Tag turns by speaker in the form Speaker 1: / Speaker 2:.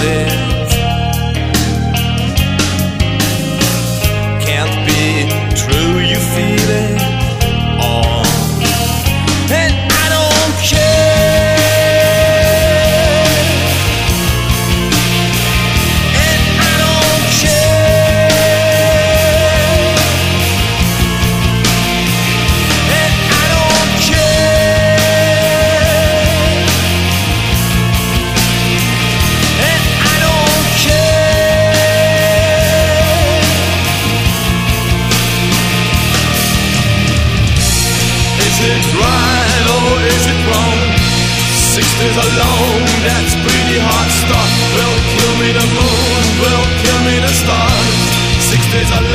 Speaker 1: poder it right or is it wrong? Sixties alone, that's pretty hard stuff. Will kill me the moon, will kill me the stars. Sixties alone.